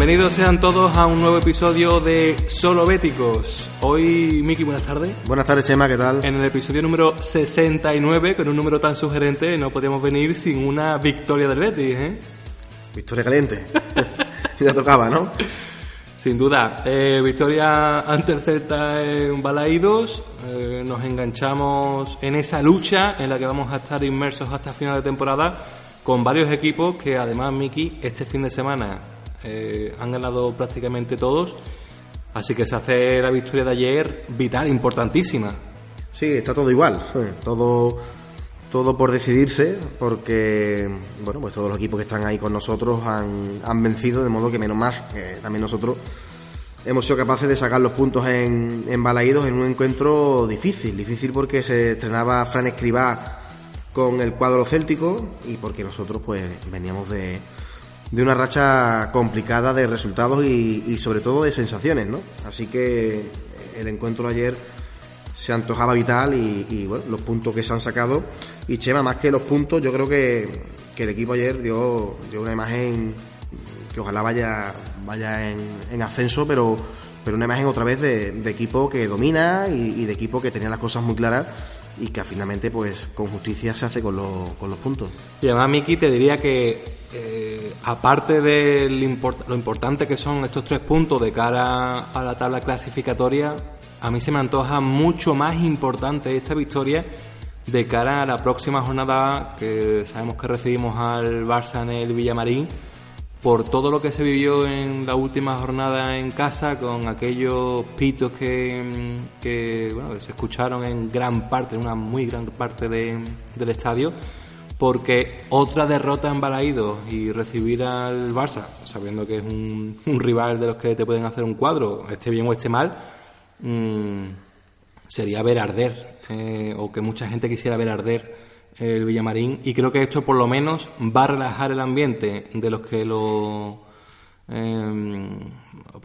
Bienvenidos sean todos a un nuevo episodio de Solo Béticos. Hoy, Miki, buenas tardes. Buenas tardes, Chema, ¿qué tal? En el episodio número 69, con un número tan sugerente, no podíamos venir sin una victoria del Betis, ¿eh? Victoria caliente. ya tocaba, ¿no? Sin duda. Eh, victoria ante el Celta en Balaídos. Eh, nos enganchamos en esa lucha en la que vamos a estar inmersos hasta final de temporada con varios equipos que además, Miki, este fin de semana eh, han ganado prácticamente todos, así que se hace la victoria de ayer vital, importantísima. Sí, está todo igual, todo, todo por decidirse, porque bueno, pues todos los equipos que están ahí con nosotros han, han vencido, de modo que menos más, también nosotros hemos sido capaces de sacar los puntos en, en Balaídos en un encuentro difícil, difícil porque se estrenaba Fran Escribá con el cuadro céltico y porque nosotros pues veníamos de, de una racha complicada de resultados y, sobre todo de sensaciones, ¿no? Así que el encuentro ayer se antojaba vital y, bueno, los puntos que se han sacado. Y Chema, más que los puntos, yo creo que, el equipo ayer dio, dio una imagen que ojalá vaya, vaya en, ascenso, pero, pero una imagen otra vez de, equipo que domina y, de equipo que tenía las cosas muy claras y que finalmente pues con justicia se hace con, con los puntos. Y además, Miki, te diría que eh, aparte de lo importante que son estos tres puntos de cara a la tabla clasificatoria, a mí se me antoja mucho más importante esta victoria de cara a la próxima jornada que sabemos que recibimos al Barça en el Villamarín por todo lo que se vivió en la última jornada en casa con aquellos pitos que, que se escucharon en gran parte, en una muy gran parte del estadio porque otra derrota en Balaídos y recibir al Barça, sabiendo que es un, rival de los que te pueden hacer un cuadro, esté bien o esté mal, mm, sería ver arder, eh, o que mucha gente quisiera ver arder el Villamarín, y creo que esto por lo menos va a relajar el ambiente de los que lo em,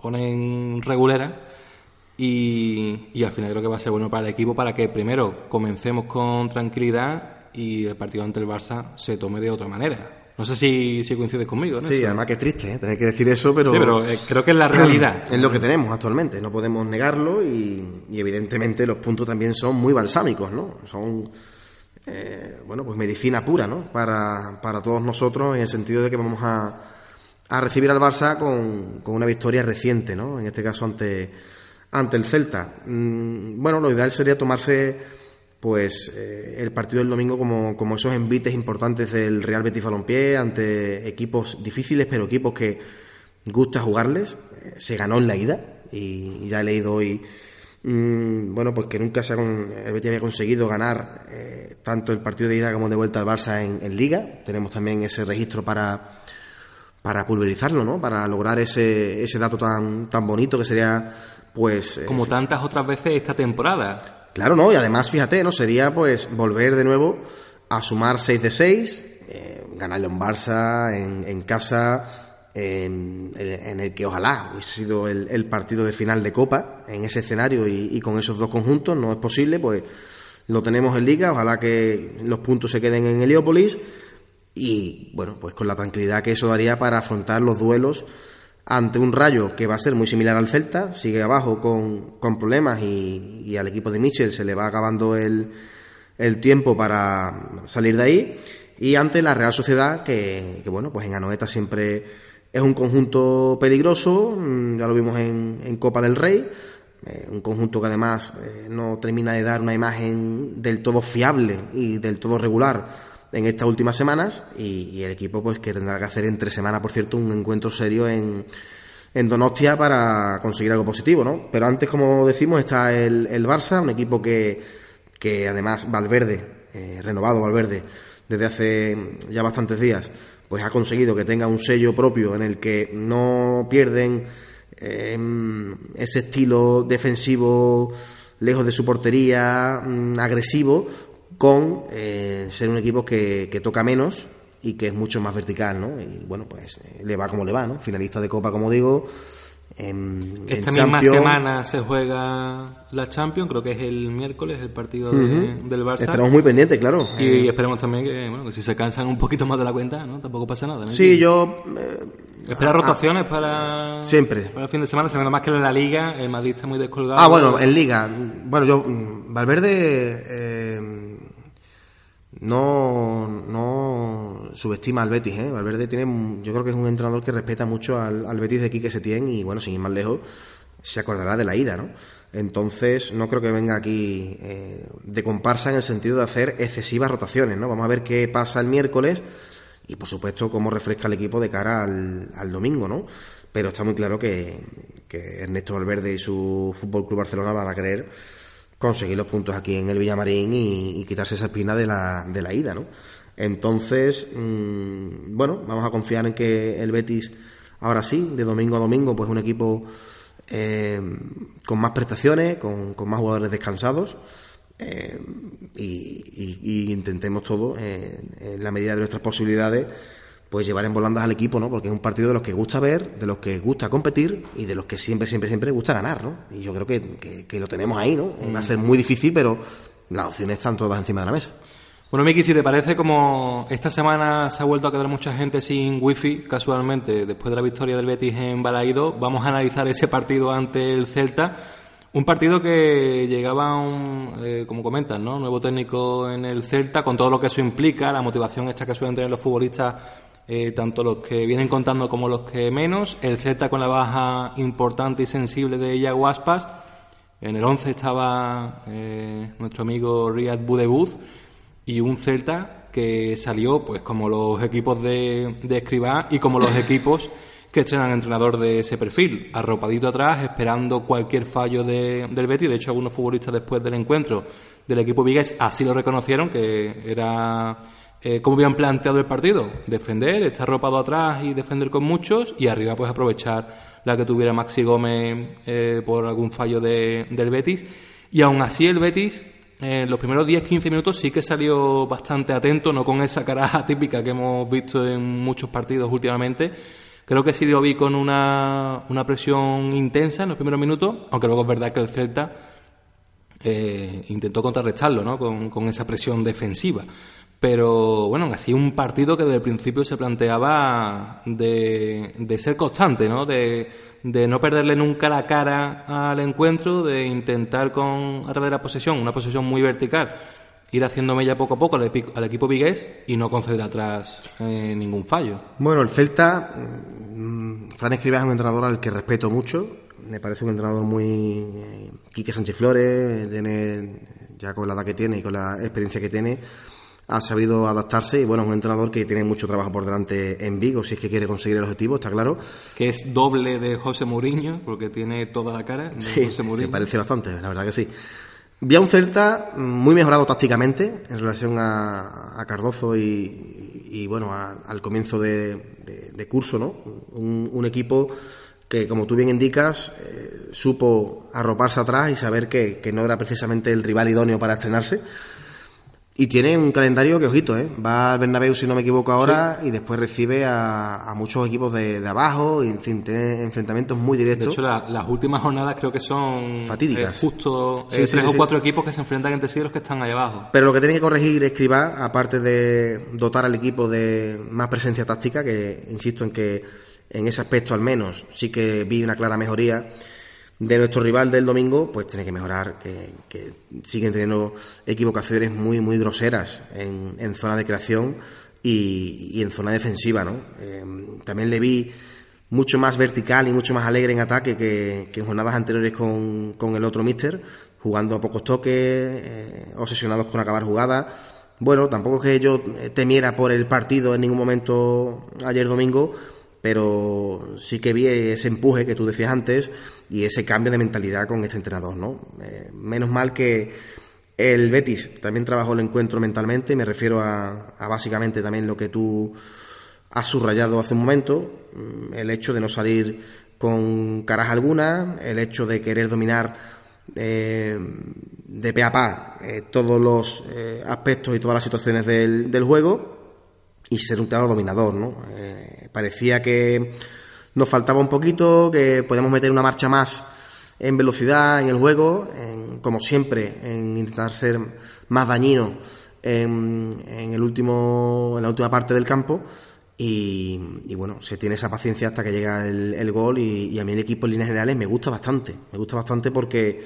ponen regulera. Y, y al final creo que va a ser bueno para el equipo para que primero comencemos con tranquilidad y el partido ante el Barça se tome de otra manera. No sé si, si coincides conmigo. Sí, además que es triste ¿eh? tener que decir eso, pero... Sí, pero eh, creo que es la realidad. es lo que tenemos actualmente, no podemos negarlo y, evidentemente los puntos también son muy balsámicos, ¿no? Son, eh, bueno, pues medicina pura, ¿no? Para, para todos nosotros en el sentido de que vamos a, a recibir al Barça con, con una victoria reciente, ¿no? En este caso ante, ante el Celta. Mm, bueno, lo ideal sería tomarse pues eh, el partido del domingo como, como, esos envites importantes del Real Betis Balompié ante equipos difíciles, pero equipos que gusta jugarles. Eh, se ganó en la ida y, ya he leído hoy, mm, bueno, pues que nunca se Betis había conseguido ganar eh, tanto el partido de ida como de vuelta al Barça en, Liga. Tenemos también ese registro para para pulverizarlo, ¿no? Para lograr ese, ese dato tan, tan bonito que sería, pues... Como tantas otras veces esta temporada. Claro, ¿no? Y además, fíjate, ¿no? Sería pues volver de nuevo a sumar 6 de 6, eh, ganarle un Barça en, casa, en, el que ojalá hubiese sido el, partido de final de Copa, en ese escenario y, con esos dos conjuntos, no es posible, pues lo tenemos en Liga, ojalá que los puntos se queden en Heliópolis y, bueno, pues con la tranquilidad que eso daría para afrontar los duelos ante un Rayo que va a ser muy similar al Celta, sigue abajo con, con problemas y, al equipo de Michel se le va acabando el, el, tiempo para salir de ahí, y ante la Real Sociedad que, que, bueno, pues en Anoeta siempre es un conjunto peligroso, mm, ya lo vimos en, en Copa del Rey, eh, un conjunto que además eh, no termina de dar una imagen del todo fiable y del todo regular en estas últimas semanas y, el equipo pues que tendrá que hacer entre semanas, por cierto, un encuentro serio en, en Donostia para conseguir algo positivo, ¿no? Pero antes, como decimos, está el, el Barça, un equipo que, que además Valverde, eh, renovado Valverde, desde hace ya bastantes días, pues ha conseguido que tenga un sello propio en el que no pierden em, ese estilo defensivo lejos de su portería, mm, agresivo, con eh, ser un equipo que, que, toca menos y que es mucho más vertical, ¿no? Y bueno, pues eh, le va como le va, ¿no? Finalista de Copa, como digo. En, Esta misma semana se juega la Champions, creo que es el miércoles el partido del Barça. Estaremos muy pendientes, claro. Y eh, esperemos también que, bueno, que si se cansan un poquito más de la cuenta, ¿no? Tampoco pasa nada. Sí, yo... Espera rotaciones para... Siempre. Para el fin de semana, sabiendo más que en la Liga, el Madrid está muy descolgado. Ah, bueno, en Liga. Bueno, yo... Valverde... Eh, no, no subestima al Betis, ¿eh? Valverde tiene, yo creo que es un entrenador que respeta mucho al, al Betis de aquí que se tiene y bueno, sin ir más lejos, se acordará de la ida, ¿no? Entonces, no creo que venga aquí eh, de comparsa en el sentido de hacer excesivas rotaciones, ¿no? Vamos a ver qué pasa el miércoles y, por supuesto, cómo refresca el equipo de cara al, al domingo, ¿no? Pero está muy claro que, que Ernesto Valverde y su Fútbol Club Barcelona van a querer conseguir los puntos aquí en el Villamarín y, quitarse esa espina de la, de la ida, ¿no? Entonces, mm, bueno, vamos a confiar en que el Betis, ahora sí, de domingo a domingo, pues un equipo eh, con más prestaciones, con, con, más jugadores descansados. Eh, y, intentemos todo, eh, en la medida de nuestras posibilidades, pues llevar en volandas al equipo, ¿no? Porque es un partido de los que gusta ver, de los que gusta competir y de los que siempre, siempre, siempre gusta ganar, ¿no? Y yo creo que, que, lo tenemos ahí, ¿no? Va a ser muy difícil, pero las opciones están todas encima de la mesa. Bueno, Miki, si te parece, como esta semana se ha vuelto a quedar mucha gente sin wifi, casualmente, después de la victoria del Betis en Balaído, vamos a analizar ese partido ante el Celta. Un partido que llegaba, un, eh, como comentan, ¿no? Nuevo técnico en el Celta, con todo lo que eso implica, la motivación esta que suelen tener los futbolistas eh, tanto los que vienen contando como los que menos. El Celta con la baja importante y sensible de Iago Aspas. En el 11 estaba eh, nuestro amigo Riyad Budebuz y un Celta que salió pues como los equipos de, de Escribá y como los equipos que estrenan entrenador de ese perfil, arropadito atrás, esperando cualquier fallo de, del Betis. De hecho, algunos futbolistas después del encuentro del equipo Vigues así lo reconocieron, que era eh, cómo habían planteado el partido. Defender, estar ropado atrás y defender con muchos y arriba pues aprovechar la que tuviera Maxi Gómez eh, por algún fallo de, del Betis. Y aún así el Betis en los primeros 10-15 minutos sí que salió bastante atento, no con esa cara típica que hemos visto en muchos partidos últimamente. Creo que sí dio vi con una, una presión intensa en los primeros minutos, aunque luego es verdad que el Celta eh, intentó contrarrestarlo ¿no? con, con esa presión defensiva. Pero bueno, así un partido que desde el principio se planteaba de, de ser constante, ¿no? De, de, no perderle nunca la cara al encuentro, de intentar con a través de la posesión, una posesión muy vertical, ir haciéndome ya poco a poco al, equipo vigués y no conceder atrás eh, ningún fallo. Bueno, el Celta, mm, Fran Escribas es un entrenador al que respeto mucho, me parece un entrenador muy... Eh, Quique Sánchez Flores, tiene, ya con la edad que tiene y con la experiencia que tiene ha sabido adaptarse y bueno, es un entrenador que tiene mucho trabajo por delante en Vigo si es que quiere conseguir el objetivo, está claro. Que es doble de José Mourinho, porque tiene toda la cara de sí, José Mourinho. Se parece bastante, la verdad que sí. Vi a un Celta muy mejorado tácticamente en relación a, Cardozo y, bueno, al comienzo de, curso, ¿no? Un, equipo que, como tú bien indicas, eh, supo arroparse atrás y saber que, que no era precisamente el rival idóneo para estrenarse y tiene un calendario que, ojito, ¿eh? va al Bernabéu, si no me equivoco ahora, y después recibe a, muchos equipos de, abajo, y en fin, tiene enfrentamientos muy directos. De hecho, las últimas jornadas creo que son fatídicas. Eh, justo eh, tres o cuatro equipos que se enfrentan entre sí los que están ahí abajo. Pero lo que tiene que corregir Escribá, aparte de dotar al equipo de más presencia táctica, que insisto en que en ese aspecto al menos sí que vi una clara mejoría, de nuestro rival del domingo, pues tiene que mejorar, que, siguen teniendo equivocaciones muy, muy groseras en, en zona de creación y, en zona defensiva, ¿no? Em, también le vi mucho más vertical y mucho más alegre en ataque que, en jornadas anteriores con, con, el otro míster, jugando a pocos toques, eh, obsesionados con acabar jugadas. Bueno, tampoco es que yo temiera por el partido en ningún momento ayer domingo, pero sí que vi ese empuje que tú decías antes y ese cambio de mentalidad con este entrenador, ¿no? Eh, menos mal que el Betis también trabajó el encuentro mentalmente, me refiero a, básicamente también lo que tú has subrayado hace un momento, mm, el hecho de no salir con caras algunas, el hecho de querer dominar eh, de pe a pa eh, todos los aspectos y todas las situaciones del, juego y ser un claro dominador, ¿no? parecía que nos faltaba un poquito, que podíamos meter una marcha más en velocidad en el juego, en, como siempre, en intentar ser más dañino en, el último, en la última parte del campo. Y, bueno, se tiene esa paciencia hasta que llega el, gol y, y, a mí el equipo en líneas generales me gusta bastante, me gusta bastante porque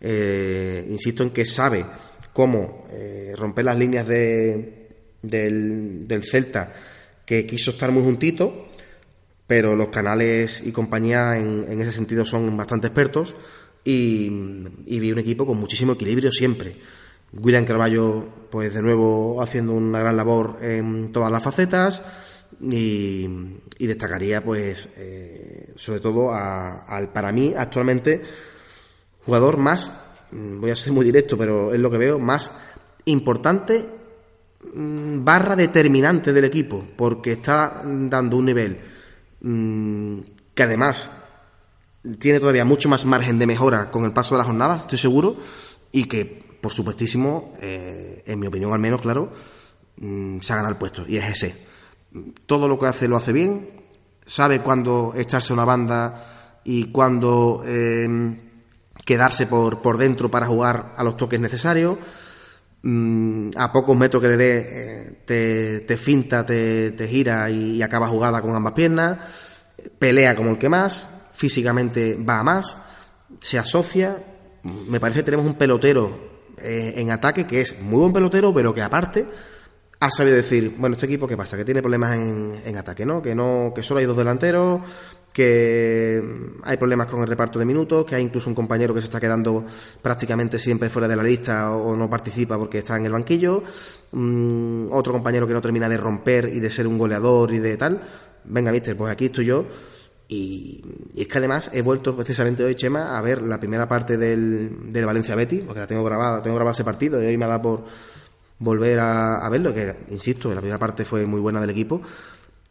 eh, insisto en que sabe cómo eh, romper las líneas de, del, del Celta que quiso estar muy juntito pero los canales y compañía en, en ese sentido son bastante expertos y, vi un equipo con muchísimo equilibrio siempre. William Carballo, pues de nuevo haciendo una gran labor en todas las facetas y, destacaría, pues, eh, sobre todo al, para mí, actualmente, jugador más, voy a ser muy directo, pero es lo que veo, más importante mm, barra determinante del equipo, porque está dando un nivel Mm, que además tiene todavía mucho más margen de mejora con el paso de las jornadas, estoy seguro, y que, por supuestísimo, eh, en mi opinión al menos, claro, mm, se ha ganado el puesto, y es ese. Todo lo que hace lo hace bien, sabe cuándo echarse una banda y cuándo eh, quedarse por, por dentro para jugar a los toques necesarios. Mm, a pocos metros que le dé, eh, te, te, finta, te, te gira y, acaba jugada con ambas piernas, pelea como el que más, físicamente va a más, se asocia. Me parece que tenemos un pelotero eh, en ataque que es muy buen pelotero, pero que aparte ha sabido decir, bueno, este equipo, ¿qué pasa? Que tiene problemas en, en ataque, ¿no? Que no, que solo hay dos delanteros, que hay problemas con el reparto de minutos, que hay incluso un compañero que se está quedando prácticamente siempre fuera de la lista o, no participa porque está en el banquillo, um, otro compañero que no termina de romper y de ser un goleador y de tal. Venga, mister, pues aquí estoy yo. Y, y, es que además he vuelto precisamente hoy, Chema, a ver la primera parte del, del Valencia Betty, porque la tengo grabada, tengo grabado ese partido y hoy me ha dado por volver a, a verlo, que insisto, la primera parte fue muy buena del equipo.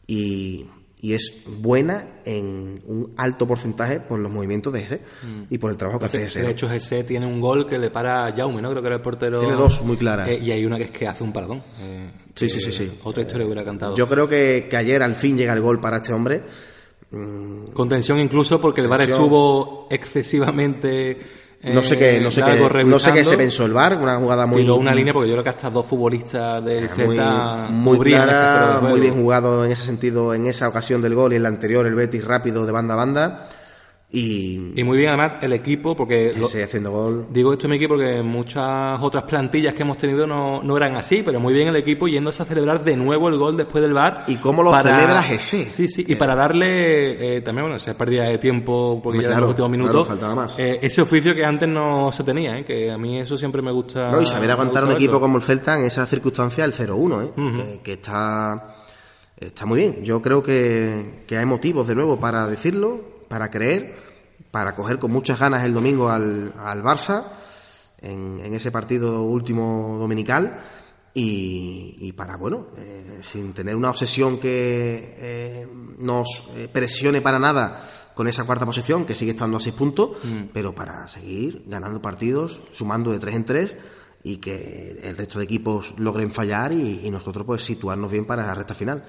Y, y es buena en un alto porcentaje por los movimientos de ese mm. y por el trabajo que hace ese. De hecho, ese tiene un gol que le para a Jaume, ¿no? Creo que era el portero. Tiene dos muy claras. Eh, y hay una que es que hace un paradón. Eh, sí, sí, sí, sí. Otra historia hubiera cantado. Yo creo que, que, ayer al fin llega el gol para este hombre. Mm, Con tensión incluso porque el VAR estuvo excesivamente no sé qué, no sé qué, no sé qué se pensó el bar, una jugada muy. Digo una línea porque yo creo que hasta dos futbolistas del Celta muy, muy clara, muy bien jugado en ese sentido, en esa ocasión del gol y en la anterior el Betis rápido de banda a banda. Y, y, muy bien además el equipo porque lo, haciendo gol digo esto mi equipo porque muchas otras plantillas que hemos tenido no, no, eran así pero muy bien el equipo yéndose a celebrar de nuevo el gol después del bar y cómo lo para, celebras ese sí sí y para darle eh, también bueno esa pérdida de tiempo porque claro, ya en los últimos minutos claro, más. Eh, ese oficio que antes no se tenía ¿eh? que a mí eso siempre me gusta no y saber aguantar un equipo como el Celta en esa circunstancia el 0-1 ¿eh? uh -huh. que, que está está muy bien yo creo que, que hay motivos de nuevo para decirlo para creer para coger con muchas ganas el domingo al, al Barça en, en, ese partido último dominical y, y para, bueno, eh, sin tener una obsesión que eh, nos presione para nada con esa cuarta posición, que sigue estando a seis puntos, mm. pero para seguir ganando partidos, sumando de tres en tres y que el resto de equipos logren fallar y, y nosotros pues situarnos bien para la recta final.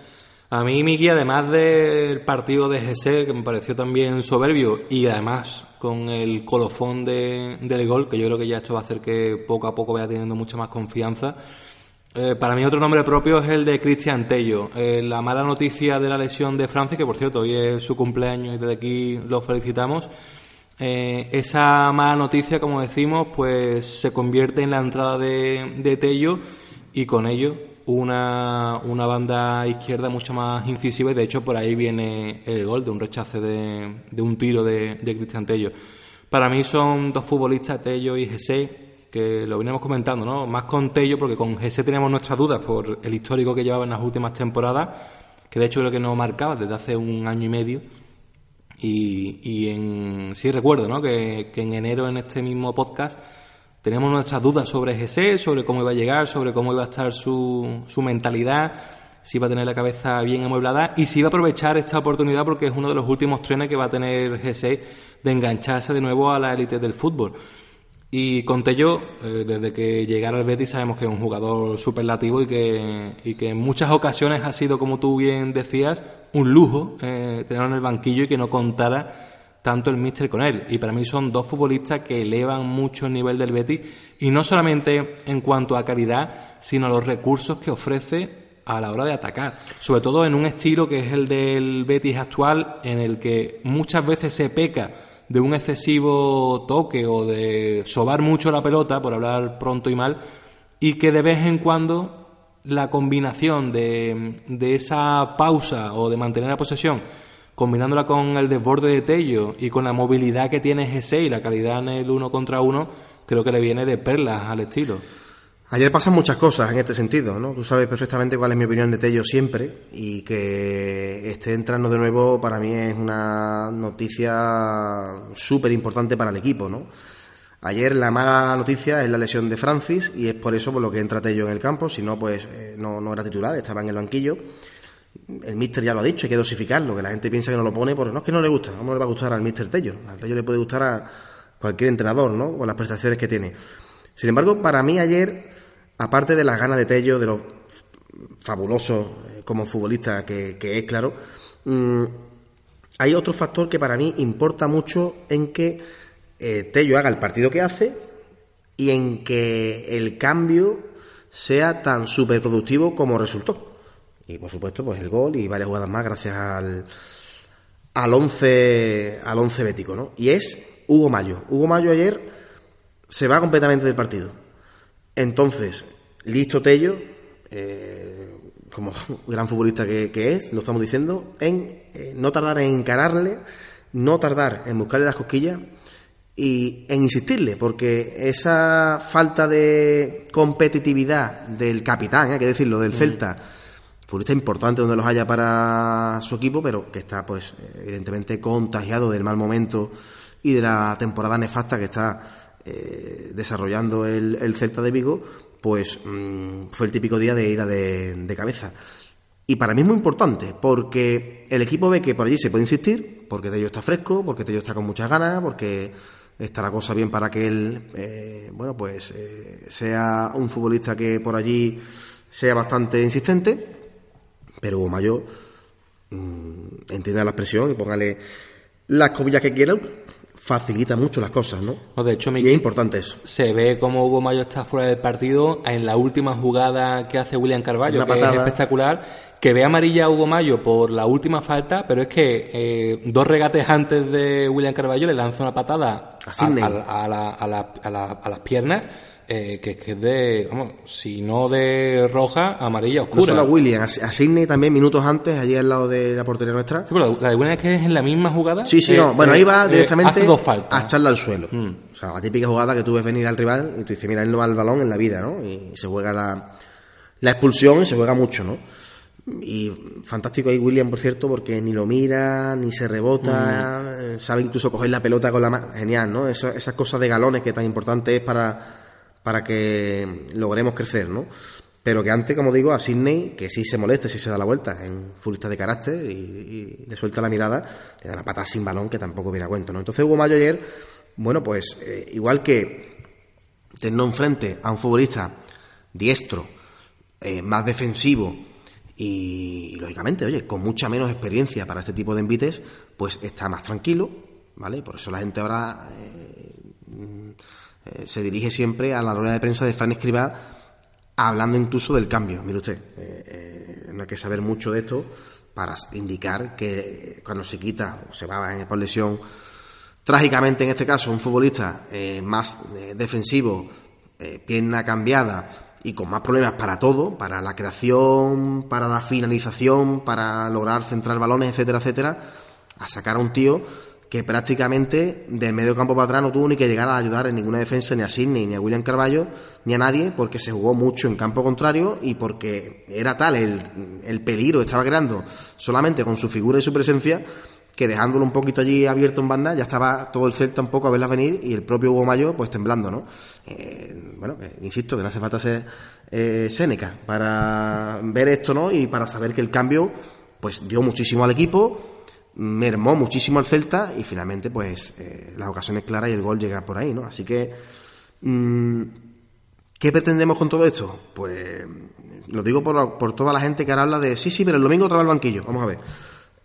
A mí, Miki, además del partido de GC, que me pareció también soberbio, y además con el colofón de, del gol, que yo creo que ya esto va a hacer que poco a poco vaya teniendo mucha más confianza, eh, para mí otro nombre propio es el de Cristian Tello. Eh, la mala noticia de la lesión de Francia, que por cierto hoy es su cumpleaños y desde aquí lo felicitamos, eh, esa mala noticia, como decimos, pues se convierte en la entrada de, de Tello y con ello una, una banda izquierda mucho más incisiva y de hecho por ahí viene el gol de un rechace de, de un tiro de, de Cristian Tello. Para mí son dos futbolistas, Tello y Jesse, que lo venimos comentando, ¿no? Más con Tello porque con Jesse tenemos nuestras dudas por el histórico que llevaba en las últimas temporadas, que de hecho creo que no marcaba desde hace un año y medio. Y, y en, sí recuerdo, ¿no? Que, que en enero en este mismo podcast tenemos nuestras dudas sobre GC, sobre cómo iba a llegar, sobre cómo iba a estar su, su mentalidad. si va a tener la cabeza bien amueblada y si va a aprovechar esta oportunidad porque es uno de los últimos trenes que va a tener G6 de engancharse de nuevo a la élite del fútbol. Y con Tello, eh, desde que llegara al Betis sabemos que es un jugador superlativo y que, y que en muchas ocasiones ha sido, como tú bien decías, un lujo eh, tenerlo en el banquillo y que no contara tanto el míster con él. Y para mí son dos futbolistas que elevan mucho el nivel del Betis y no solamente en cuanto a calidad, sino a los recursos que ofrece a la hora de atacar. Sobre todo en un estilo que es el del Betis actual, en el que muchas veces se peca de un excesivo toque o de sobar mucho la pelota, por hablar pronto y mal, y que de vez en cuando la combinación de, de esa pausa o de mantener la posesión, combinándola con el desborde de Tello y con la movilidad que tiene G6 y la calidad en el uno contra uno, creo que le viene de perlas al estilo. Ayer pasan muchas cosas en este sentido, ¿no? Tú sabes perfectamente cuál es mi opinión de Tello siempre y que esté entrando de nuevo para mí es una noticia súper importante para el equipo, ¿no? Ayer la mala noticia es la lesión de Francis y es por eso por lo que entra Tello en el campo, si no pues eh, no, no era titular, estaba en el banquillo. El míster ya lo ha dicho, hay que dosificarlo, que la gente piensa que no lo pone, porque no es que no le gusta, ¿cómo le va a gustar al míster Tello? Al Tello le puede gustar a cualquier entrenador, ¿no? Con las prestaciones que tiene. Sin embargo, para mí ayer aparte de las ganas de Tello, de lo fabuloso eh, como futbolista que, es, claro, mm, hay otro factor que para mí importa mucho en que eh, Tello haga el partido que hace y en que el cambio sea tan súper productivo como resultó. Y por supuesto, pues el gol y varias jugadas más gracias al, al 11 al once bético, ¿no? Y es Hugo Mayo. Hugo Mayo ayer se va completamente del partido entonces, listo Tello, eh, como gran futbolista que, es, lo estamos diciendo, en eh, no tardar en encararle, no tardar en buscarle las cosquillas y en insistirle, porque esa falta de competitividad del capitán, hay que decirlo, del mm. Futbolista importante donde los haya para su equipo, pero que está, pues, evidentemente contagiado del mal momento y de la temporada nefasta que está eh, desarrollando el, Celta de Vigo, pues mm, fue el típico día de ida de, cabeza. Y para mí es muy importante, porque el equipo ve que por allí se puede insistir, porque Tello está fresco, porque Tello está con muchas ganas, porque está la cosa bien para que él, eh, bueno, pues eh, sea un futbolista que por allí sea bastante insistente, pero Hugo Mayo mm, entienda la expresión y póngale las cobillas que quiera, facilita mucho las cosas, ¿no? de hecho, y es importante eso. Se ve como Hugo Mayo está fuera del partido en la última jugada que hace William Carballo, que es espectacular, que ve amarilla a Hugo Mayo por la última falta, pero es que eh, dos regates antes de William Carballo le lanza una patada a, a las piernas eh, que, es de, vamos, si no de roja, amarilla oscura. No solo a William, a, Sidney también minutos antes, allí al lado de la portería nuestra. Sí, pero la de William es que es en la misma jugada. Sí, sí, no. Eh, bueno, ahí va eh, directamente dos a echarla al suelo. Mm. O sea, la típica jugada que tú ves venir al rival y tú dices, mira, él no va al balón en la vida, ¿no? Y se juega la, la expulsión y se juega mucho, ¿no? Y fantástico ahí William, por cierto, porque ni lo mira, ni se rebota, mm. sabe incluso coger la pelota con la mano. Genial, ¿no? esas cosas de galones que tan importante es para para que logremos crecer, ¿no? Pero que antes, como digo, a Sidney, que sí se moleste, sí se da la vuelta, en futbolista de carácter y, le suelta la mirada, le da la patada sin balón, que tampoco viene a cuento, ¿no? Entonces Hugo Mayo ayer, bueno, pues eh, igual que tener enfrente a un futbolista diestro, eh, más defensivo y, lógicamente, oye, con mucha menos experiencia para este tipo de envites, pues está más tranquilo, ¿vale? Por eso la gente ahora... Eh, eh, se dirige siempre a la rueda de prensa de Fran Escribá hablando incluso del cambio. Mire usted, eh, eh, no hay que saber mucho de esto para indicar que cuando se quita o se va por lesión, trágicamente en este caso, un futbolista más defensivo, pierna cambiada y con más problemas para todo, para la creación, para la finalización, para lograr centrar balones, etcétera, etcétera, a sacar a un tío que prácticamente del medio campo para atrás no tuvo ni que llegar a ayudar en ninguna defensa ni a Sidney, ni a William Carballo, ni a nadie, porque se jugó mucho en campo contrario y porque era tal el, el peligro que estaba creando solamente con su figura y su presencia que dejándolo un poquito allí abierto en banda, ya estaba todo el Celta un poco a verla venir y el propio Hugo Mayo pues temblando, ¿no? Eh, bueno, insisto, que no hace falta ser eh, Séneca para ver esto, ¿no? Y para saber que el cambio pues dio muchísimo al equipo, mermó muchísimo al Celta y finalmente pues eh, las ocasiones claras y el gol llega por ahí, ¿no? Así que... Mm, ¿Qué pretendemos con todo esto? Pues lo digo por, por toda la gente que ahora habla de sí, sí, pero el domingo otra vez al banquillo. Vamos a ver.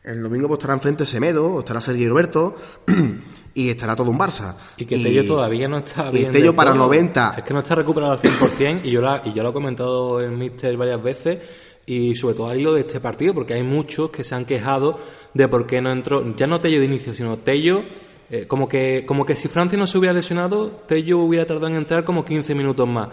El domingo pues estará enfrente Semedo, estará Sergio Roberto y estará todo un Barça. Y que Tello todavía no está bien. Y Tello para 90. Es que no está recuperado al 100% y yo, la, y yo lo he comentado el Mister varias veces y sobre todo al hilo de este partido porque hay muchos que se han quejado de por qué no entró, ya no Tello de inicio, sino Tello, eh, como, que, como que si Francia no se hubiera lesionado, Tello hubiera tardado en entrar como 15 minutos más.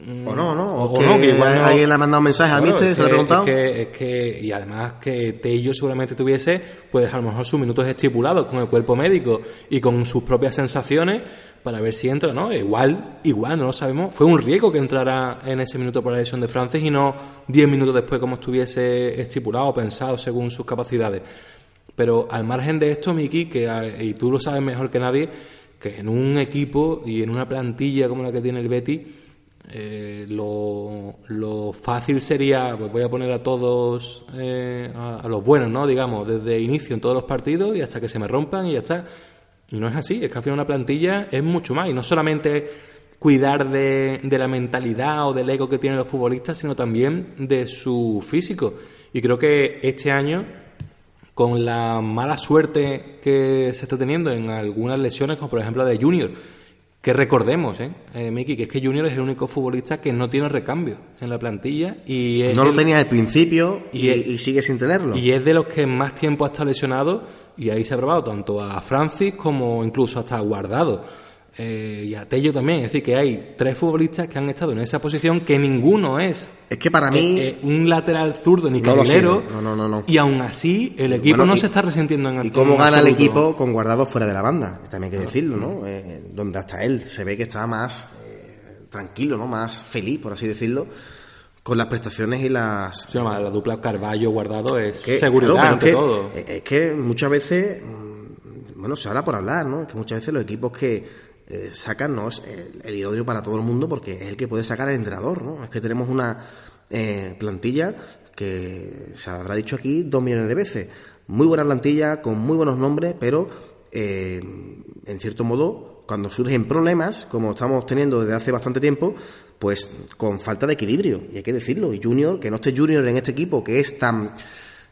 O no, ¿no? O, que, alguien le ha mandado un mensaje al mister, se lo ha preguntado. Es que, y además que Tello seguramente tuviese, pues a lo mejor sus minutos estipulados con el cuerpo médico y con sus propias sensaciones para ver si entra, ¿no? Igual, igual, no lo sabemos. Fue un riesgo que entrara en ese minuto por la lesión de Francis y no 10 minutos después como estuviese estipulado o pensado según sus capacidades. Pero al margen de esto, Miki, que, y tú lo sabes mejor que nadie, que en un equipo y en una plantilla como la que tiene el Betty, eh, lo, fácil sería, pues voy a poner a todos, eh, a, los buenos, ¿no? Digamos, desde inicio en todos los partidos y hasta que se me rompan y ya está. No es así, es que al final una plantilla es mucho más y no solamente cuidar de, de la mentalidad o del ego que tienen los futbolistas, sino también de su físico. Y creo que este año, con la mala suerte que se está teniendo en algunas lesiones, como por ejemplo la de Junior, que recordemos, ¿eh? eh, Miki, que es que Junior es el único futbolista que no tiene recambio en la plantilla. y No lo tenía al principio y, sigue sin tenerlo. Y es de los que más tiempo ha estado lesionado y ahí se ha probado tanto a Francis como incluso hasta a Guardado. Eh, y a Tello también. Es decir, que hay tres futbolistas que han estado en esa posición que ninguno es. Es que para mí. Eh, un lateral zurdo ni carrilero. No, no, no, Y aún así, el equipo no se está resintiendo en ¿Y cómo gana el equipo con guardado fuera de la banda? También hay que decirlo, ¿no? Eh, donde hasta él se ve que está más tranquilo, ¿no? Más feliz, por así decirlo con las prestaciones y las... Llama la dupla Carballo guardado es seguridad ante todo. Es que muchas veces, mm, bueno, se habla por hablar, ¿no? Es que muchas veces los equipos que eh, no es el, idóneo para todo el mundo porque es el que puede sacar el entrenador, ¿no? Es que tenemos una eh, plantilla que se habrá dicho aquí dos millones de veces. Muy buena plantilla, con muy buenos nombres, pero eh, en cierto modo, cuando surgen problemas, como estamos teniendo desde hace bastante tiempo, pues con falta de equilibrio, y hay que decirlo. Y Junior, que no esté Junior en este equipo, que es tan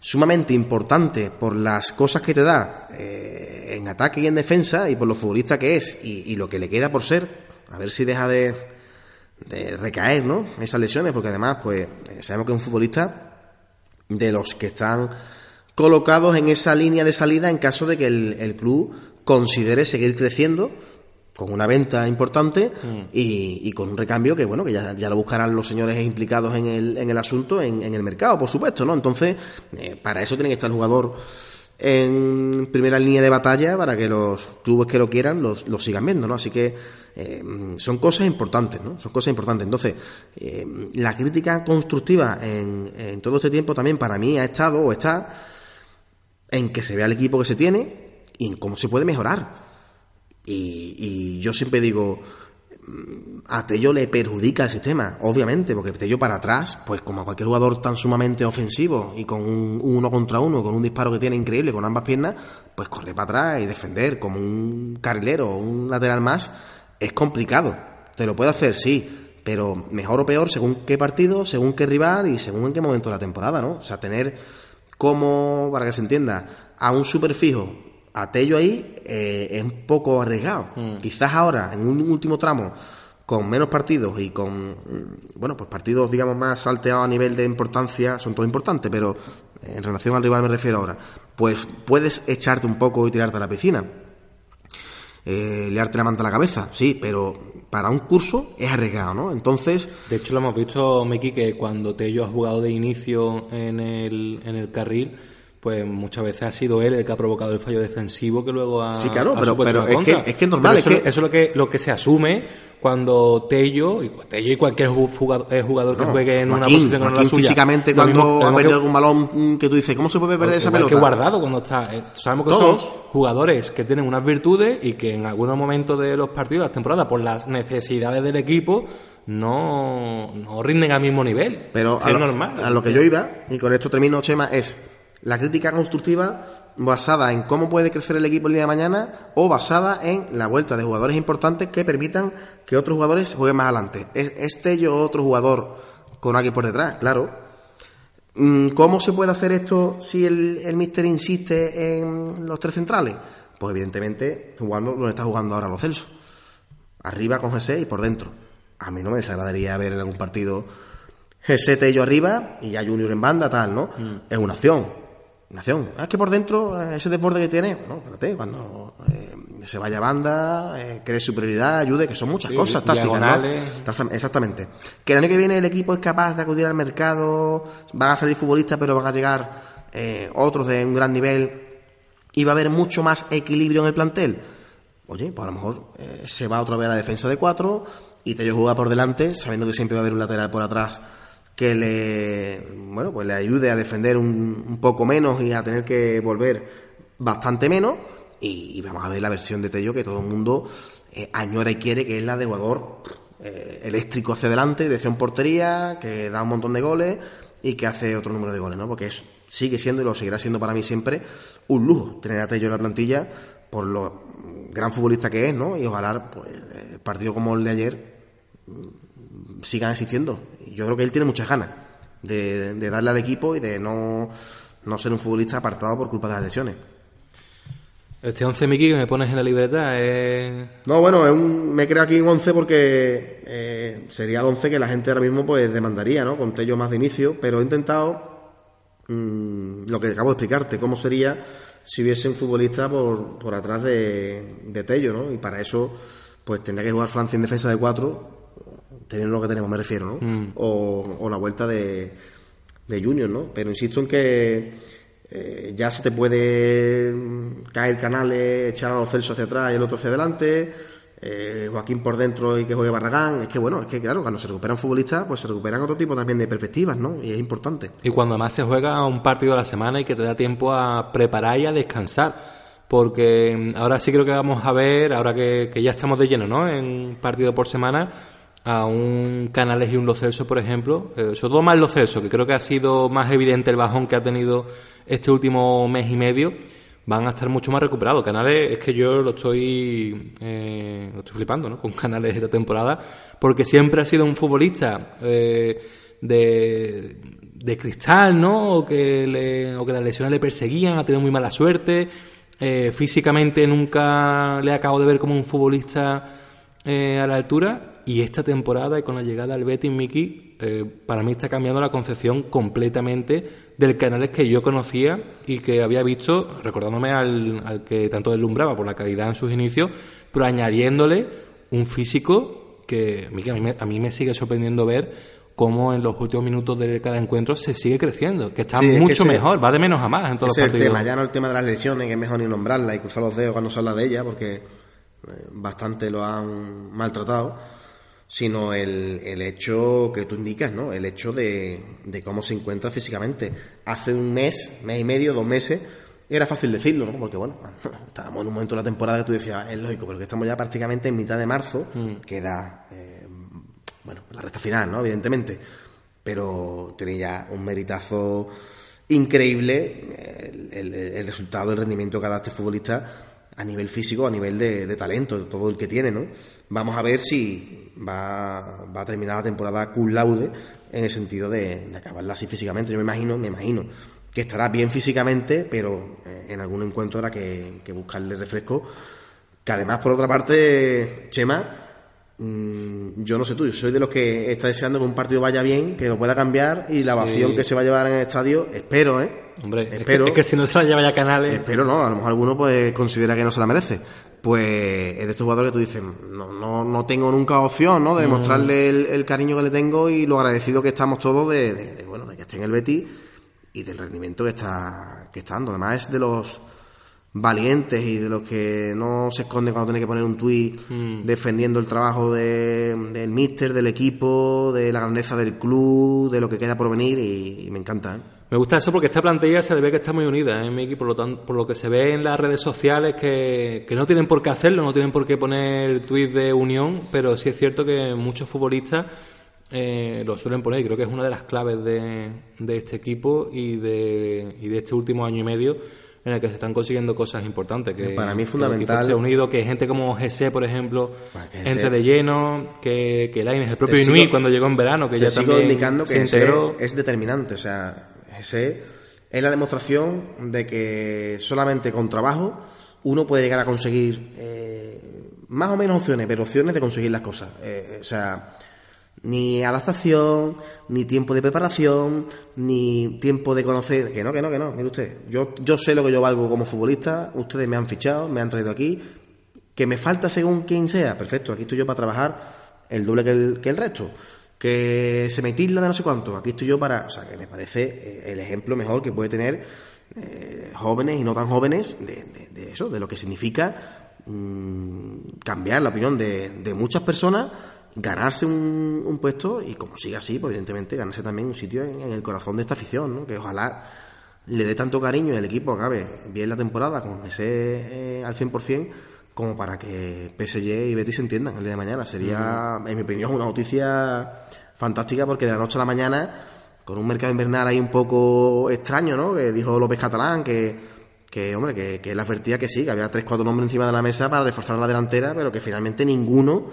sumamente importante por las cosas que te da eh, en ataque y en defensa y por lo futbolista que es y, lo que le queda por ser, a ver si deja de, de recaer, ¿no? Esas lesiones, porque además, pues eh, sabemos que es un futbolista de los que están colocados en esa línea de salida en caso de que el, el club considere seguir creciendo con una venta importante mm. y, con un recambio que bueno que ya, ya, lo buscarán los señores implicados en el, en el asunto en, en el mercado por supuesto no entonces eh, para eso tiene que estar el jugador en primera línea de batalla para que los clubes que lo quieran los, los sigan viendo no así que eh, son cosas importantes no son cosas importantes. Entonces eh, la crítica constructiva en, en todo este tiempo también para mí ha estado o está en que se vea el equipo que se tiene y en cómo se puede mejorar y, yo siempre digo, mm, a Tello le perjudica el sistema, obviamente, porque Tello para atrás, pues como a cualquier jugador tan sumamente ofensivo y con un uno contra uno, con un disparo que tiene increíble con ambas piernas, pues correr para atrás y defender como un carrilero o un lateral más es complicado. Te lo puede hacer, sí, pero mejor o peor según qué partido, según qué rival y según en qué momento de la temporada, ¿no? O sea, tener como, para que se entienda, a un superfijo a Tello ahí eh, es un poco arriesgado. Mm. Quizás ahora, en un último tramo, con menos partidos y con, mm, bueno, pues partidos, digamos, más salteados a nivel de importancia, son todos importantes, pero en relación al rival me refiero ahora, pues puedes echarte un poco y tirarte a la piscina. Eh, liarte la manta a la cabeza, sí, pero para un curso es arriesgado, ¿no? Entonces... De hecho, lo hemos visto, Miki, que cuando Tello ha jugado de inicio en el, en el carril, pues muchas veces ha sido él el que ha provocado el fallo defensivo que luego ha Sí, claro, ha pero- es que- es que es normal, Pero es eso, que- eso es lo que lo que se asume cuando Tello y Tello y cualquier jugador, eh, jugador que juegue en una posición que no la suya físicamente Lo cuando mismo- ha perdido algún balón mm, que tú dices, ¿cómo se puede perder esa pelota? que guardado cuando está. eh, sabemos que Todos. son jugadores que tienen unas virtudes y que en algunos momentos de los partidos, de las temporadas, por las necesidades del equipo, no, no rinden al mismo nivel. Pero es a lo, normal. a lo que yo iba, y con esto termino, Chema, es la crítica constructiva basada en cómo puede crecer el equipo el día de mañana o basada en la vuelta de jugadores importantes que permitan que otros jugadores jueguen más adelante. ¿Es este yo otro jugador con alguien por detrás? Claro. Mm, ¿Cómo se puede hacer esto si el, el míster insiste en los tres centrales? Pues evidentemente jugando donde está jugando ahora los Celsos. Arriba con G6 y por dentro. A mí no me desagradaría ver en algún partido G7 ellos arriba y ya Junior en banda, tal, ¿no? Es una opción. Una opción. Ah, es que por dentro, eh, ese desborde que tiene, no, espérate, cuando eh, se vaya a banda, eh, cree superioridad, ayude, que son muchas Sí, cosas tácticas, Exactamente. Que el año que viene el equipo es capaz de acudir al mercado, van a salir futbolistas, pero van a llegar eh, otros de un gran nivel y va a haber mucho más equilibrio en el plantel. Oye, pues a lo mejor eh, se va otra vez a la defensa de cuatro y te juega por delante, sabiendo que siempre va a haber un lateral por atrás que le bueno pues le ayude a defender un, un poco menos y a tener que volver bastante menos y, vamos a ver la versión de Tello que todo el mundo eh, añora y quiere que es la de jugador eh, eléctrico hacia adelante, dirección portería, que da un montón de goles y que hace otro número de goles, ¿no? Porque es, sigue siendo y lo seguirá siendo para mí siempre un lujo tener a Tello en la plantilla por lo gran futbolista que es, ¿no? Y ojalá pues partido como el de ayer sigan existiendo. Yo creo que él tiene muchas ganas de, de darle al equipo y de no, no ser un futbolista apartado por culpa de las lesiones. Este 11 Miki que me pones en la libreta es. No, bueno, es un, me creo aquí un 11 porque eh, sería el 11 que la gente ahora mismo pues demandaría, ¿no? Con Tello más de inicio, pero he intentado mm, lo que acabo de explicarte, cómo sería si hubiese un futbolista por, por atrás de, de Tello, ¿no? Y para eso pues tendría que jugar Francia en defensa de cuatro, teniendo lo que tenemos, me refiero, ¿no? O, o la vuelta de, de Junior, ¿no? Pero insisto en que eh, ya se te puede mm, caer canales, echar a los Celso hacia atrás y el otro hacia adelante, eh, Joaquín por dentro y que juegue Barragán. Es que bueno, es que claro, cuando se recuperan futbolistas, pues se recuperan otro tipo también de perspectivas, ¿no? Y es importante. Y cuando más se juega un partido a la semana y que te da tiempo a preparar y a descansar. Porque mm, ahora sí creo que vamos a ver, ahora que, que ya estamos de lleno, ¿no? En partido por semana, a un Canales y un Lo Celso, por ejemplo. Eh, sobre todo más Lo Celso, que creo que ha sido más evidente el bajón que ha tenido este último mes y medio. Van a estar mucho más recuperados. Canales, es que yo lo estoy, eh, lo estoy flipando, ¿no? Con Canales esta temporada, porque siempre ha sido un futbolista eh, de, de cristal, ¿no? O que, le, o que las lesiones le perseguían, ha tenido muy mala suerte. Eh, físicamente nunca le acabo de ver como un futbolista eh, a la altura. Y esta temporada, y con la llegada al Betis Miki, eh, para mí está cambiando la concepción completamente del Canales que yo conocía y que había visto, recordándome al, al que tanto deslumbraba por la calidad en sus inicios, pero añadiéndole un físico que Miki, a, mí me, a mí me sigue sorprendiendo ver cómo en los últimos minutos de cada encuentro se sigue creciendo, que está Sí, es que mucho ese- mejor, va de menos a más en todos los el partidos. tema, ya no el tema de las lesiones, que es mejor ni nombrarla y cruzar los dedos cuando se habla de ella, porque eh, bastante lo han maltratado, sino el, el hecho que tú indicas, ¿no? El hecho de, de cómo se encuentra físicamente. Hace un mes, mes y medio, dos meses, era fácil decirlo, ¿no? Porque, bueno, estábamos en un momento de la temporada que tú decías, es lógico, pero que estamos ya prácticamente en mitad de marzo, queda, eh, bueno, la recta final, ¿no? Evidentemente. Pero tenía ya un meritazo increíble el, el- el resultado, el rendimiento que ha dado este futbolista a nivel físico, a nivel de, de talento, todo el que tiene, ¿no? Vamos a ver si va, va a terminar la temporada cum laude en el sentido de, de acabarla así físicamente. Yo me imagino, me imagino que estará bien físicamente, pero eh, en algún encuentro habrá que, que buscarle refresco. Que además, por otra parte, Chema, Mm, yo no sé tú, yo soy de los que está deseando que un partido vaya bien, que lo pueda cambiar y la ovación que se va a llevar en el estadio, espero, ¿eh? Hombre, es que- espero, es que, si no se la lleva ya Canales... espero no, a lo mejor alguno pues considera que no se la merece. Pues es de estos jugadores que tú dices, no, no, no tengo nunca opción, ¿no? De demostrarle el, el cariño que le tengo y lo agradecido que estamos todos de, de- de, bueno, de que esté en el Betis y del rendimiento que está, que está dando. Además es de los valientes y de los que no se esconde cuando tiene que poner un tuit Hmm. defendiendo el trabajo de- del míster, del equipo, de la grandeza del club, de lo que queda por venir y, y me encanta. ¿eh? Me gusta eso porque esta plantilla se le ve que está muy unida ¿eh, en mi equipo, por lo, tanto, por lo que se ve en las redes sociales que, que no tienen por qué hacerlo, no tienen por qué poner tweets de unión, pero sí es cierto que muchos futbolistas eh, lo suelen poner y creo que es una de las claves de, de este equipo y de, y de este último año y medio en el que se están consiguiendo cosas importantes. Que, Para mí es que el fundamental- esté unido, que gente como Gese, por ejemplo, que entre de lleno, que, que Lainez, el propio sigo- cuando llegó en verano, que Te ya sigo también indicando que integró. es determinante. O sea, ese es la demostración de que solamente con trabajo uno puede llegar a conseguir eh, más o menos opciones, pero opciones de conseguir las cosas. Eh, o sea, ni adaptación, ni tiempo de preparación, ni tiempo de conocer. Que no, que no, que no. Mire usted, yo, yo sé lo que yo valgo como futbolista. Ustedes me han fichado, me han traído aquí. Que me falta según quien sea. Perfecto, aquí estoy yo para trabajar el doble que el, que el resto. Que se me tilda de no sé cuánto. Aquí estoy yo para. O sea, que me parece eh, el ejemplo mejor que puede tener eh, jóvenes y no tan jóvenes de, eso, de lo que significa mm, cambiar la opinión de, de muchas personas, ganarse un, un puesto y como siga así, pues evidentemente ganarse también un sitio en, en el corazón de esta afición, ¿no? que ojalá le dé tanto cariño y el equipo acabe bien la temporada con ese eh, al 100% como para que PSG y Betis se entiendan el día de mañana. Sería, en mi opinión, una noticia fantástica porque de la noche a la mañana, con un mercado invernal ahí un poco extraño, ¿no? Que dijo López Catalán que, que hombre, que, que él advertía que sí, que había tres, cuatro nombres encima de la mesa para reforzar la delantera, pero que finalmente ninguno,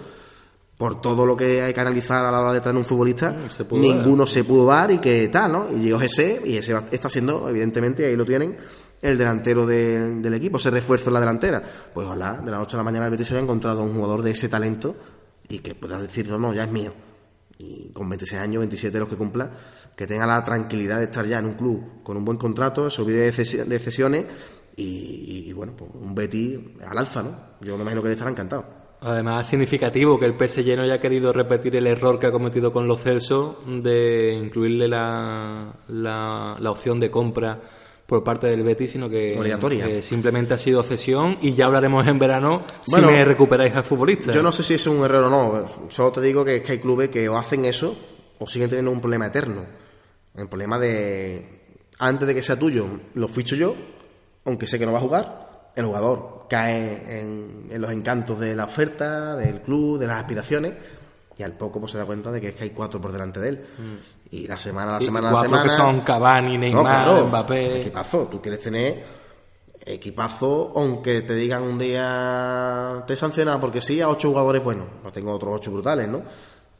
por todo lo que hay que analizar a la hora de traer un futbolista, se pudo ninguno se pudo dar y que tal, ¿no? Y llegó ese, y ese está siendo, evidentemente, ahí lo tienen, el delantero de- del equipo, ese refuerzo en la delantera. Pues ojalá, de la noche a la mañana el Betis se haya encontrado un jugador de ese talento y que pueda decir, no, no, ya es mío. Y con 26 años, 27 los que cumpla, que tenga la tranquilidad de estar ya en un club con un buen contrato, se olvide de, cesi- de cesiones y, bueno, pues un Betis al alza, ¿no? Yo me imagino que le estará encantado. Además, es significativo que el PSG no haya querido repetir el error que ha cometido con los Celso de incluirle la, la opción de compra por parte del Betis, sino que, Obligatoria. que simplemente ha sido cesión y ya hablaremos en verano Bueno, si me recuperáis al futbolista. Yo no sé si es un error o no, solo te digo que, es que hay clubes que o hacen eso o siguen teniendo un problema eterno. El problema de, antes de que sea tuyo, lo ficho yo, aunque sé que no va a jugar, el jugador cae en, en los encantos de la oferta, del club, de las aspiraciones, y al poco pues, se da cuenta de que es que hay cuatro por delante de él. Y la semana, la Mm. Sí, semana, la cuatro semana... que son Cavani, Neymar, No, claro, Mbappé. Equipazo, tú quieres tener equipazo, aunque te digan un día te sanciona porque sí a ocho jugadores buenos, no tengo otros ocho brutales, ¿no?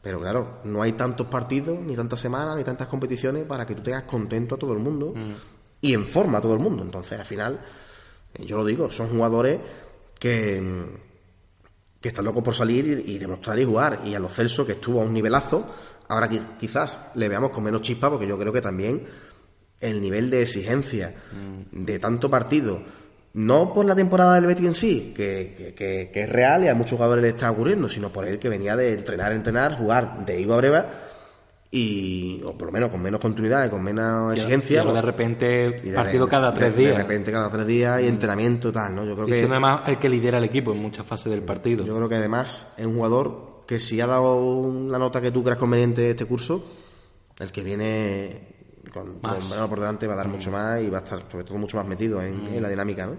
Pero claro, no hay tantos partidos, ni tantas semanas, ni tantas competiciones para que tú tengas contento a todo el mundo y en forma a todo el mundo. Entonces, al final, eh, yo lo digo, son jugadores que, que están locos por salir y, y demostrar y jugar. Y a los Celso, que estuvo a un nivelazo, ahora qui- quizás le veamos con menos chispa, porque yo creo que también el nivel de exigencia de tanto partido, no por la temporada del Betis en sí, que, que- que- que es real y a muchos jugadores le está ocurriendo, sino por él que venía de entrenar, entrenar, jugar de higo a breva y, o por lo menos con menos continuidad y con menos Y exigencia. ahora de pues, repente, y de- partido cada de- tres de días. repente cada tres días y entrenamiento tal, ¿no? Yo creo y que siendo además el que lidera el equipo en muchas fases del partido. yo creo que además es un jugador que si ha dado la nota que tú creas conveniente este curso, el que viene con, Más. con por delante va a dar mucho más y va a estar sobre todo mucho más metido en, en la dinámica, ¿no?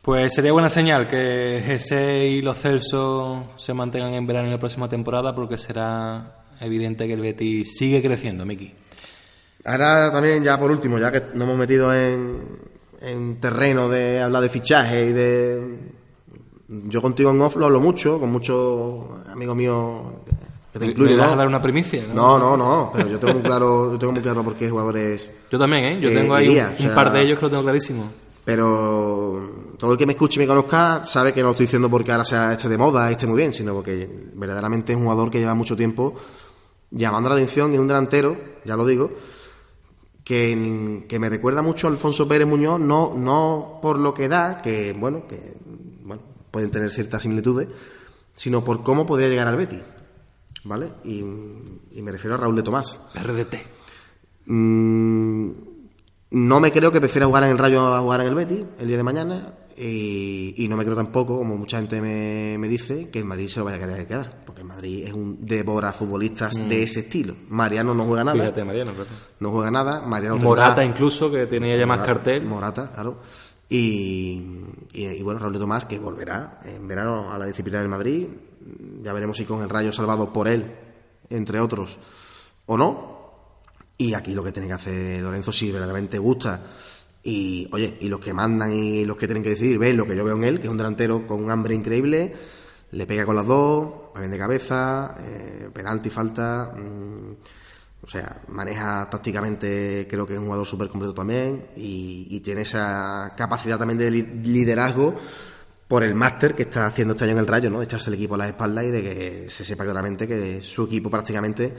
Pues sería buena señal que GC y los Celso se mantengan en verano en la próxima temporada porque será evidente que el Betis sigue creciendo, Miki. Ahora también, ya por último, ya que nos hemos metido en, en terreno de hablar de fichaje y de... Yo contigo en off lo hablo mucho, con muchos amigos míos que- te ¿Me incluyo, vas ¿no? a dar una primicia? ¿no? No, no, no, pero yo tengo muy claro, yo tengo muy claro por qué jugadores Yo también, ¿eh? Yo tengo ahí un, un par de ellos que lo tengo clarísimo. Pero todo el que me escuche y me conozca sabe que no lo estoy diciendo porque ahora sea esté de moda y esté muy bien, sino porque verdaderamente es un jugador que lleva mucho tiempo llamando la atención y es un delantero, ya lo digo, que, que me recuerda mucho a Alfonso Pérez Muñoz, no, no por lo que da, que bueno, que bueno, pueden tener ciertas similitudes, sino por cómo podría llegar al Betis. ¿Vale? Y, y me refiero a Raúl de Tomás. RDT. Mm, No me creo que prefiera jugar en el Rayo a jugar en el Betis el día de mañana. Y, no me creo tampoco, como mucha gente me, dice, que el Madrid se lo vaya a querer quedar. Porque el Madrid es un devora futbolistas mm. de ese estilo. Mariano no juega nada. Fíjate, Mariano, No juega nada. Mariano Morata incluso, que tenía ya más cartel. Morata, claro. Y, y, bueno, Raúl Tomás, que volverá en verano a la disciplina del Madrid. Ya veremos si con el Rayo salvado por él, entre otros, o no. Y aquí lo que tiene que hacer Lorenzo, si verdaderamente gusta y, oye, y los que mandan y los que tienen que decidir, ven lo que yo veo en él, que es un delantero con un hambre increíble, le pega con las dos, va bien de cabeza, eh, penalti, falta. Mm, o sea, maneja tácticamente, creo que es un jugador súper completo también y, tiene esa capacidad también de liderazgo por el máster que está haciendo este año en el Rayo, ¿no? De echarse el equipo a la espalda y de que se sepa claramente que su equipo prácticamente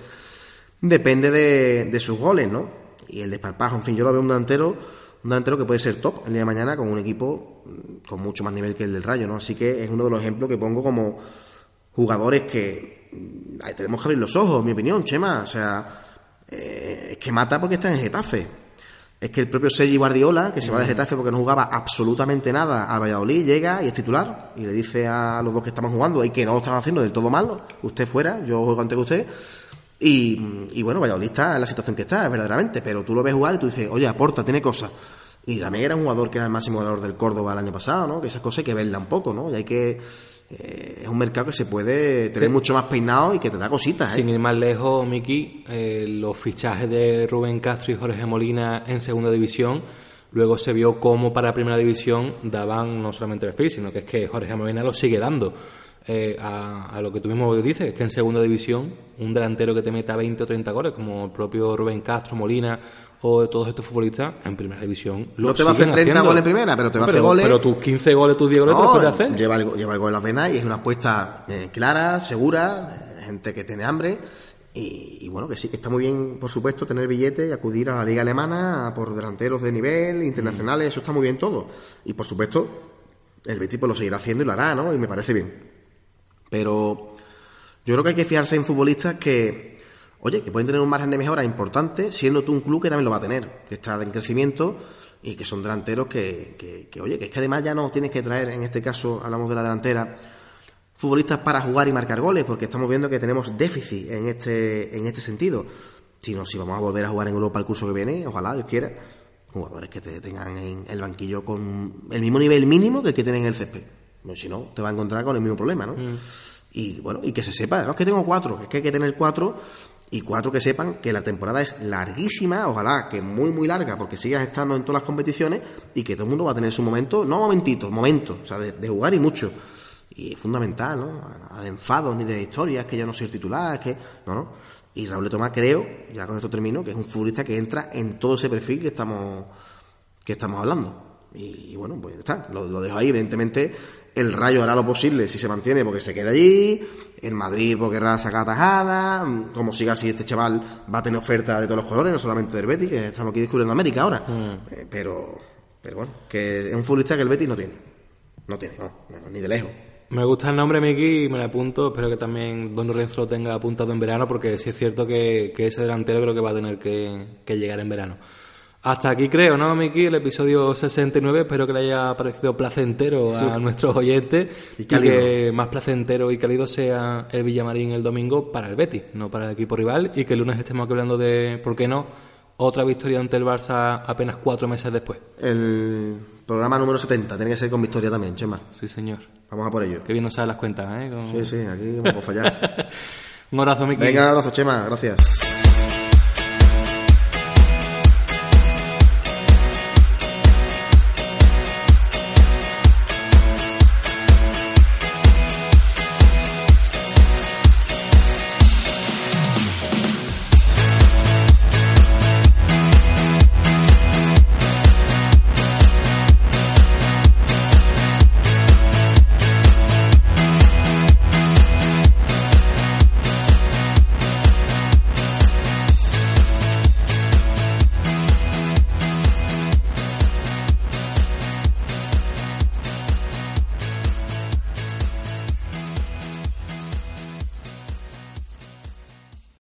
depende de, de sus goles, ¿no? Y el desparpajo, en fin, yo lo veo un delantero un delantero que puede ser top el día de mañana con un equipo mm, con mucho más nivel que el del Rayo, ¿no? Así que es uno de los ejemplos que pongo como jugadores que mm, tenemos que abrir los ojos, en mi opinión, Chema. O sea, eh, es que mata porque está en Getafe. Es que el propio Sergi Guardiola, que se va de Getafe porque no jugaba absolutamente nada al Valladolid, llega y es titular y le dice a los dos que estamos jugando y que no lo están haciendo del todo malo, usted fuera, yo juego ante usted. Y, bueno, Valladolid está en la situación que está, verdaderamente, pero tú lo ves jugar y tú dices, oye, aporta, tiene cosas. Y también era un jugador que era el máximo jugador del Córdoba el año pasado, ¿no? Que esas cosas hay que verla un poco, ¿no? Y hay que... Eh, es un mercado que se puede tener mucho más peinado y que te da cositas. ¿eh? Sin ir más lejos, Miki, eh, los fichajes de Rubén Castro y Jorge Molina en segunda división, luego se vio cómo para primera división daban no solamente el fin, sino que es que Jorge Molina lo sigue dando. Eh, a, lo que tú mismo dices, que en segunda división un delantero que te meta 20 o 30 goles, como el propio Rubén Castro, Molina o todos estos futbolistas, en primera división No te va a hacer 30 goles en primera, pero te va a hacer goles. Pero tus 15 goles, tus 10 goles te los puedes hacer. Lleva el, lleva el gol en la pena y es una apuesta eh, clara, segura, eh, gente que tiene hambre. Y, bueno, que sí, que está muy bien, por supuesto, tener billetes y acudir a la liga alemana por delanteros de nivel, internacionales, eso está muy bien todo. Y por supuesto, el Betis pues, lo seguirá haciendo y lo hará, ¿no? Y me parece bien. Pero yo creo que hay que fijarse en futbolistas que, oye, que pueden tener un margen de mejora importante, siendo tú un club que también lo va a tener, que está en crecimiento y que son delanteros que, que, oye, que es que además ya no tienes que traer, en este caso hablamos de la delantera, futbolistas para jugar y marcar goles, porque estamos viendo que tenemos déficit en este, en este sentido. Si no, si vamos a volver a jugar en Europa el curso que viene, ojalá Dios quiera, jugadores que te tengan en el banquillo con el mismo nivel mínimo que el que tienen en el césped. Pues si no, te va a encontrar con el mismo problema, ¿no? Mm. Y bueno, y que se sepa, no es que tengo cuatro, es que hay que tener cuatro y cuatro que sepan que la temporada es larguísima, ojalá que muy, muy larga, porque sigas estando en todas las competiciones y que todo el mundo va a tener su momento, no momentito, momento, o sea, de, jugar y mucho. Y es fundamental, ¿no? Nada de enfados ni de historias, que ya no soy el titular, que. No, no. Y Raúl de Tomás creo, ya con esto termino, que es un futbolista que entra en todo ese perfil que estamos, que estamos hablando. Y, bueno, pues está, lo, lo dejo ahí, evidentemente el Rayo hará lo posible si se mantiene porque se queda allí. El Madrid porque querrá sacar tajada. Como siga así, este chaval va a tener oferta de todos los colores, no solamente del Betis, que estamos aquí descubriendo América ahora. Mm. Eh, pero, pero bueno, que es un futbolista que el Betis no tiene. No tiene, ni de lejos. Me gusta el nombre, Miki, y me lo apunto. Espero que también Don Lorenzo lo tenga apuntado en verano, porque sí es cierto que, ese delantero creo que va a tener que llegar en verano. Hasta aquí creo, ¿no, Miki? El episodio 69. Espero que le haya parecido placentero a nuestros oyentes y, que más placentero y cálido sea el Villamarín el domingo para el Betis, no para el equipo rival. Y que el lunes estemos aquí hablando de, ¿por qué no? Otra victoria ante el Barça apenas cuatro meses después. El programa número 70 tiene que ser con victoria también, Chema. Sí, señor. Vamos a por ello. Que bien nos salen las cuentas, ¿eh? Sí, sí, aquí vamos a fallar. un abrazo, Miki. Venga, un abrazo, Chema. Gracias.